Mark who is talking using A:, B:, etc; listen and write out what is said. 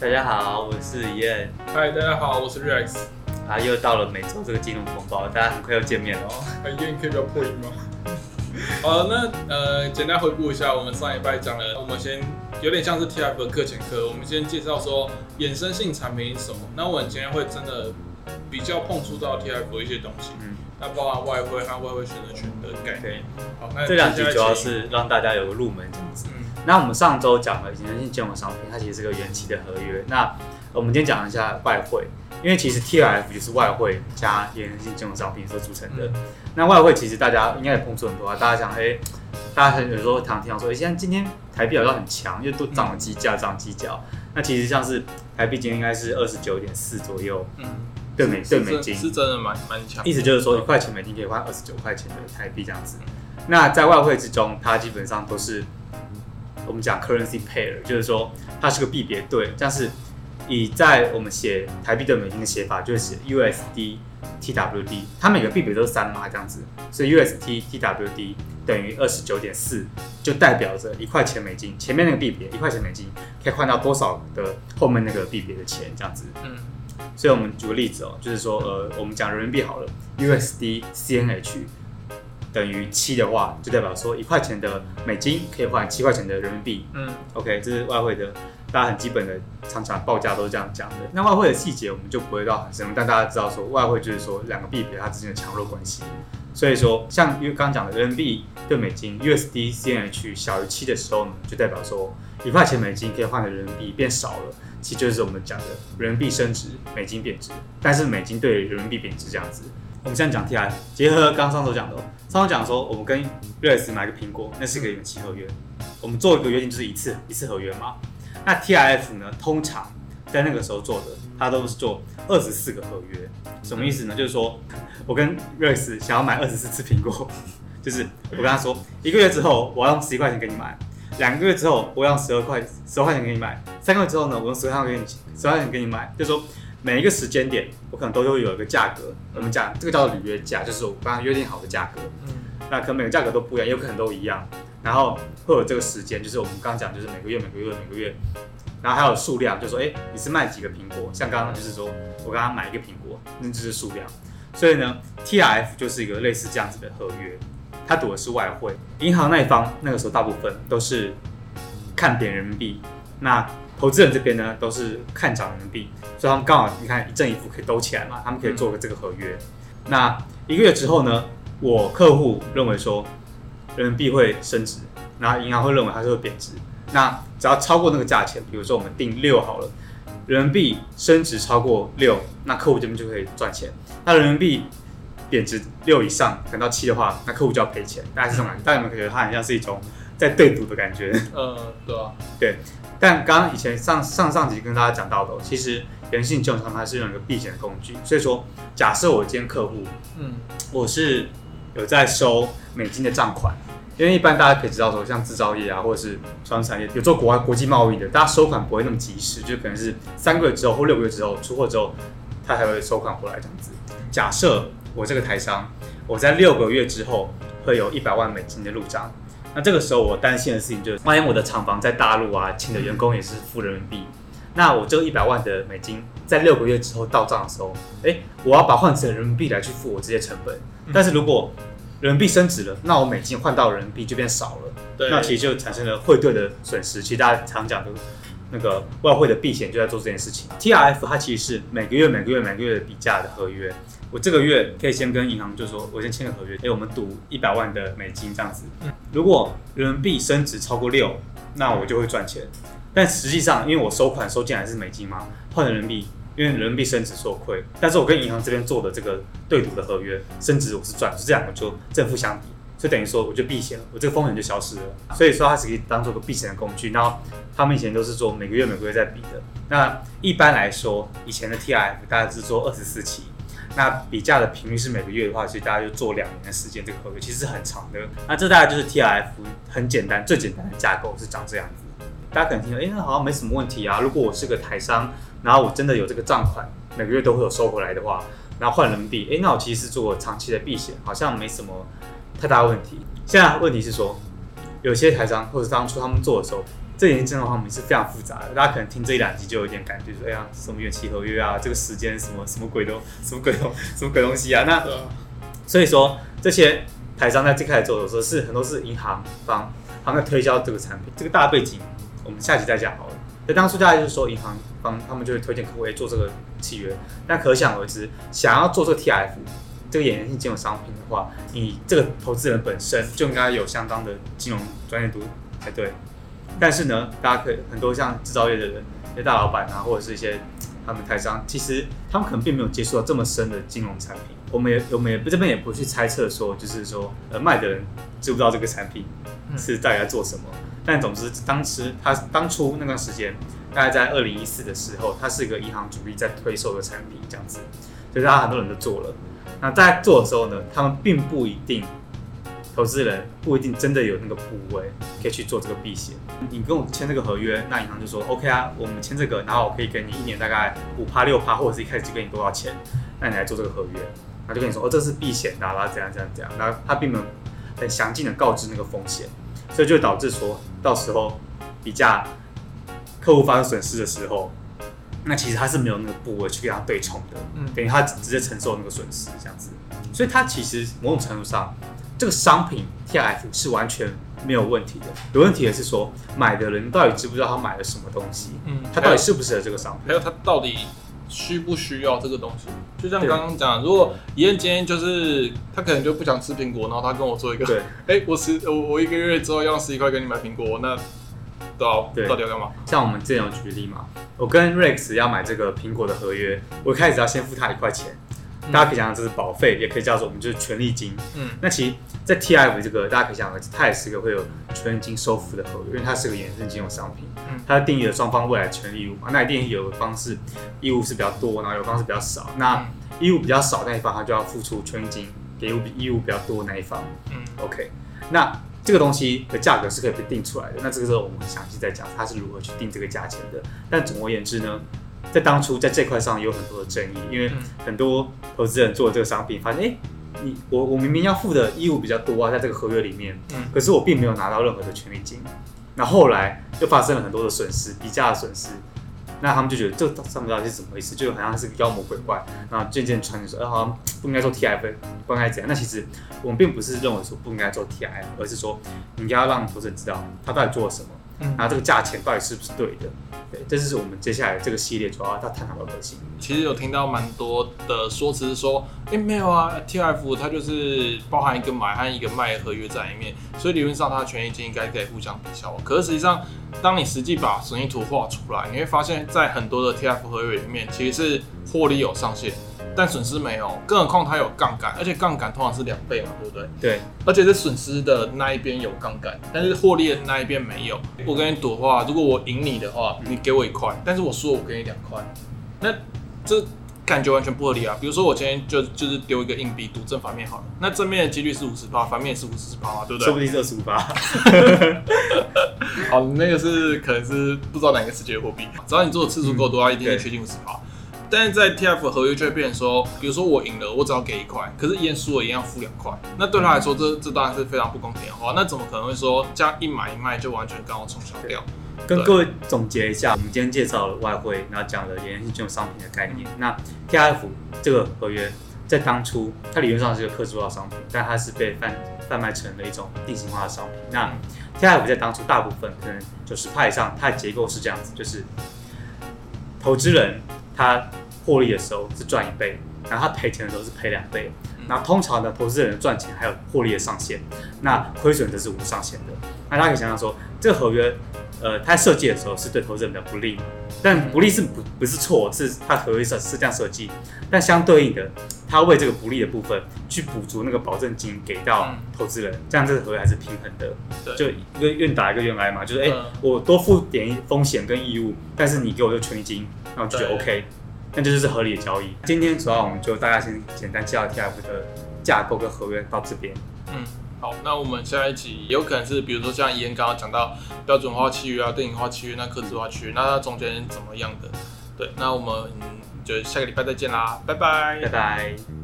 A: 大家好，我是燕。
B: 嗨，大家好，我是 Rex。
A: 啊，又到了每周这个金融风暴，大家很快要见面了。
B: 哎，燕可以不要破音吗？好，那呃，简单回顾一下，我们上一拜讲了，我们先有点像是 TF 的课前课，我们先介绍说衍生性产品是什么。那我们今天会真的比较碰触到 TF 的一些东西，嗯，那包含外汇和外汇选择权的概念。好，那
A: 这两集主要是让大家有个入门这样子。嗯，那我们上周讲了衍生性金融商品，它其实是个远期的合约。那我们今天讲一下外汇。因为其实 TIF 就是外汇加衍生性金融商品所组成的。嗯、那外汇其实大家应该也碰触很多啊。大家想，哎、欸，大家很有时候常听到说，哎、欸，现在今天台币好像很强，因为都涨了几价，涨几角。那其实像是台币今天应该是二十九点四左右，嗯，对美对美金
B: 是真的蛮蛮强。
A: 意思就是说，一块钱美金可以换二十九块钱的台币这样子。那在外汇之中，它基本上都是我们讲 currency pair，就是说它是个币别对，但是。以在我们写台币兑美金的写法，就是写 USD TWD，它每个币别都是三码这样子，所以 USD TWD 等于二十九点四，就代表着一块钱美金前面那个币别一块钱美金可以换到多少的后面那个币别的钱这样子。嗯，所以我们举个例子哦，就是说呃，我们讲人民币好了，USD CNH 等于七的话，就代表说一块钱的美金可以换七块钱的人民币。嗯，OK，这是外汇的。大家很基本的，常常报价都是这样讲的。那外汇的细节我们就不会到很深，但大家知道说外汇就是说两个币别它之间的强弱关系。所以说，像因为刚刚讲的人民币对美金 USD CNH 小于七的时候呢，就代表说一块钱美金可以换的人民币变少了，其实就是我们讲的人民币升值，美金贬值。但是美金对人民币贬值这样子。我们现在讲 T I，结合刚刚上周讲的，上周讲说我们跟瑞斯买个苹果，那是一个远期合约，我们做一个约定就是一次一次合约嘛。那 T I F 呢？通常在那个时候做的，它都是做二十四个合约，什么意思呢？就是说我跟瑞斯想要买二十四次苹果，就是我跟他说，一个月之后我要用十一块钱给你买，两个月之后我要用十二块十二块钱给你买，三个月之后呢，我用十块钱给你十块钱给你买，就是说每一个时间点我可能都会有一个价格，我们讲这个叫做履约价，就是我刚刚约定好的价格。嗯，那可能每个价格都不一样，也有可能都一样。然后会有这个时间，就是我们刚刚讲，就是每个月、每个月、每个月，然后还有数量，就是说，哎，你是卖几个苹果？像刚刚就是说我刚刚买一个苹果，那就是数量。所以呢，TRF 就是一个类似这样子的合约，它赌的是外汇。银行那一方那个时候大部分都是看贬人民币，那投资人这边呢都是看涨人民币，所以他们刚好你看一正一负可以兜起来嘛，他们可以做个这个合约。那一个月之后呢，我客户认为说。人民币会升值，然后银行会认为它是会贬值。那只要超过那个价钱，比如说我们定六好了，人民币升值超过六，那客户这边就可以赚钱。那人民币贬值六以上，可能到七的话，那客户就要赔钱。大概是这种感觉，大家有没有觉得它很像是一种在对赌的感觉？
B: 呃，对啊，
A: 对。但刚刚以前上上上集跟大家讲到的，其实人性金融商它是用一个避险的工具。所以说，假设我今天客户，嗯，我是。有在收美金的账款，因为一般大家可以知道说，像制造业啊，或者是传统产业有做国外国际贸易的，大家收款不会那么及时，就可能是三个月之后或六个月之后出货之后，他才会收款回来这样子。假设我这个台商，我在六个月之后会有一百万美金的入账，那这个时候我担心的事情就是，万一我的厂房在大陆啊，请的员工也是付人民币，那我这个一百万的美金在六个月之后到账的时候，哎，我要把换成人民币来去付我这些成本。但是如果人民币升值了，那我美金换到人民币就变少了，对，那其实就产生了汇兑的损失。其实大家常讲的，那个外汇的避险就在做这件事情。TRF 它其实是每个月、每个月、每个月的比价的合约。我这个月可以先跟银行就说，我先签个合约，哎，我们赌一百万的美金这样子。如果人民币升值超过六，那我就会赚钱。但实际上，因为我收款收进来是美金嘛，换成人民币。因为人民币升值受亏，但是我跟银行这边做的这个对赌的合约升值我是赚，是这两个就正负相比，所以等于说我就避险了，我这个风险就消失了。所以说它是可以当做个避险的工具。然后他们以前都是做每个月每个月在比的。那一般来说，以前的 TRF 大概是做二十四期，那比价的频率是每个月的话，其实大家就做两年的时间，这个合约其实是很长的。那这大概就是 TRF 很简单最简单的架构是长这样子。大家可能听说，哎，那好像没什么问题啊。如果我是个台商。然后我真的有这个账款，每个月都会有收回来的话，然后换人民币，诶，那我其实是做长期的避险，好像没什么太大问题。现在问题是说，有些台商或者当初他们做的时候，这演进的话，我们是非常复杂的。大家可能听这一两集就有点感觉说，哎呀，什么远期合约啊，这个时间什么什么鬼都什么鬼东什么鬼东西啊？那所以说这些台商在最开始做的时候，是很多是银行方他们在推销这个产品。这个大背景我们下集再讲好了。那当初大家就是说银行方他们就会推荐客户做这个契约，但可想而知，想要做这个 TIF 这个衍生性金融商品的话，你这个投资人本身就应该有相当的金融专业度才对。但是呢，大家可以很多像制造业的人，一些大老板啊，或者是一些他们台商，其实他们可能并没有接触到这么深的金融产品。我们也我们也这边也不去猜测说，就是说呃卖的人知不知道这个产品是大概做什么。但总之，当时他当初那段时间，大概在二零一四的时候，它是一个银行主力在推售的产品，这样子，所以大家很多人都做了。那在做的时候呢，他们并不一定。投资人不一定真的有那个部位可以去做这个避险。你跟我签这个合约，那银行就说 OK 啊，我们签这个，然后我可以给你一年大概五趴六趴，或者是一开始就给你多少钱，那你来做这个合约，他就跟你说哦，这是避险的，然后怎样怎样怎样，然后他并没有很详尽的告知那个风险，所以就导致说到时候比价客户发生损失的时候，那其实他是没有那个部位去给他对冲的，等于他直接承受那个损失这样子，所以他其实某种程度上。这个商品 TIF 是完全没有问题的，有问题的是说买的人到底知不知道他买了什么东西，嗯，他到底适不适合这个商品，
B: 还有他到底需不需要这个东西。就像刚刚讲，如果伊恩今天就是他可能就不想吃苹果，然后他跟我做一个，对，哎，我十我我一个月之后要十一块给你买苹果，那到对到底要干嘛？
A: 像我们之前有举例嘛，我跟 Rex 要买这个苹果的合约，我一开始要先付他一块钱。大家可以想想，这是保费，也可以叫做我们就是权利金。嗯，那其实，在 TIF 这个，大家可以想想，它也是一个会有权利金收付的合约，因为它是个衍生金融商品。嗯，它定义了双方未来权利义务嘛，那一定有的方是义务是比较多，然后有的方是比较少。那义务比较少那一方，他就要付出权利金给义务义务比较多那一方。嗯，OK，那这个东西的价格是可以被定出来的。那这个时候我们详细再讲它是如何去定这个价钱的。但总而言之呢，在当初在这块上有很多的争议，因为很多投资人做这个商品，发现哎、欸，你我我明明要付的义务比较多啊，在这个合约里面，嗯可是我并没有拿到任何的权利金。那后来就发生了很多的损失，比价的损失。那他们就觉得这上不到底是怎么回事，就好像是个妖魔鬼怪。然后渐渐传说，哎，好像不应该做 TIF，不应该怎样。那其实我们并不是认为说不应该做 TIF，而是说你应该要让投资人知道他到底做了什么。嗯，然后这个价钱到底是不是对的？对，这就是我们接下来这个系列主要要探讨的核心。
B: 其实有听到蛮多的说辞是说，哎，没有啊，TIF 它就是包含一个买和一个卖的合约在里面，所以理论上它的权益金应该可以互相抵消。可是实际上，当你实际把损益图画出来，你会发现在很多的 TIF 合约里面，其实是获利有上限。但损失没有，更何况它有杠杆，而且杠杆通常是两倍嘛，对不对？
A: 对。
B: 而且是损失的那一边有杠杆，但是获利的那一边没有。我跟你赌的话，如果我赢你的话，你给我一块，但是我输我给你两块，那这感觉完全不合理啊。比如说我今天就就是丢一个硬币赌正反面好了，那正面的几率是五十八，反面是五十八嘛，对不对？
A: 说不定是二十五八。
B: 好，那个是可能是不知道哪个世界的货币，只要你做的次数够多，它、嗯、一定会确定五十八。但是在 TIF 合约就会变成说，比如说我赢了，我只要给一块，可是伊恩输了，一样要付两块。那对他来说，这这当然是非常不公平的话。那怎么可能会说这样一买一卖就完全刚好冲销掉？
A: 跟各位总结一下，我们今天介绍了外汇，然后讲了衍生性金融商品的概念。那 TIF 这个合约在当初，它理论上是一个客制化商品，但它是被贩贩卖成了一种定型化的商品。那 TIF 在当初大部分可能九十派以上，它的结构是这样子，就是投资人。他获利的时候是赚一倍，然后他赔钱的时候是赔两倍。那通常呢，投资人赚钱还有获利的上限，那亏损则是无上限的。那大家可以想想说，这个合约，呃，它设计的时候是对投资人比较不利，但不利是不不是错，是它合约是是这样设计。但相对应的，它为这个不利的部分去补足那个保证金给到投资人，这样这个合约还是平衡的。就一个愿打一个愿挨嘛，就是哎、欸，我多付点风险跟义务，但是你给我这个权利金。那我就觉得 OK，那这就是合理的交易。今天主要我们就大家先简单介绍 TIF 的架构跟合约到这边。
B: 嗯，好，那我们下一集有可能是，比如说像伊恩刚刚讲到标准化契约啊、定型化契约、那客制化契约，那它中间怎么样的？对，那我们就下个礼拜再见啦，拜拜，
A: 拜拜。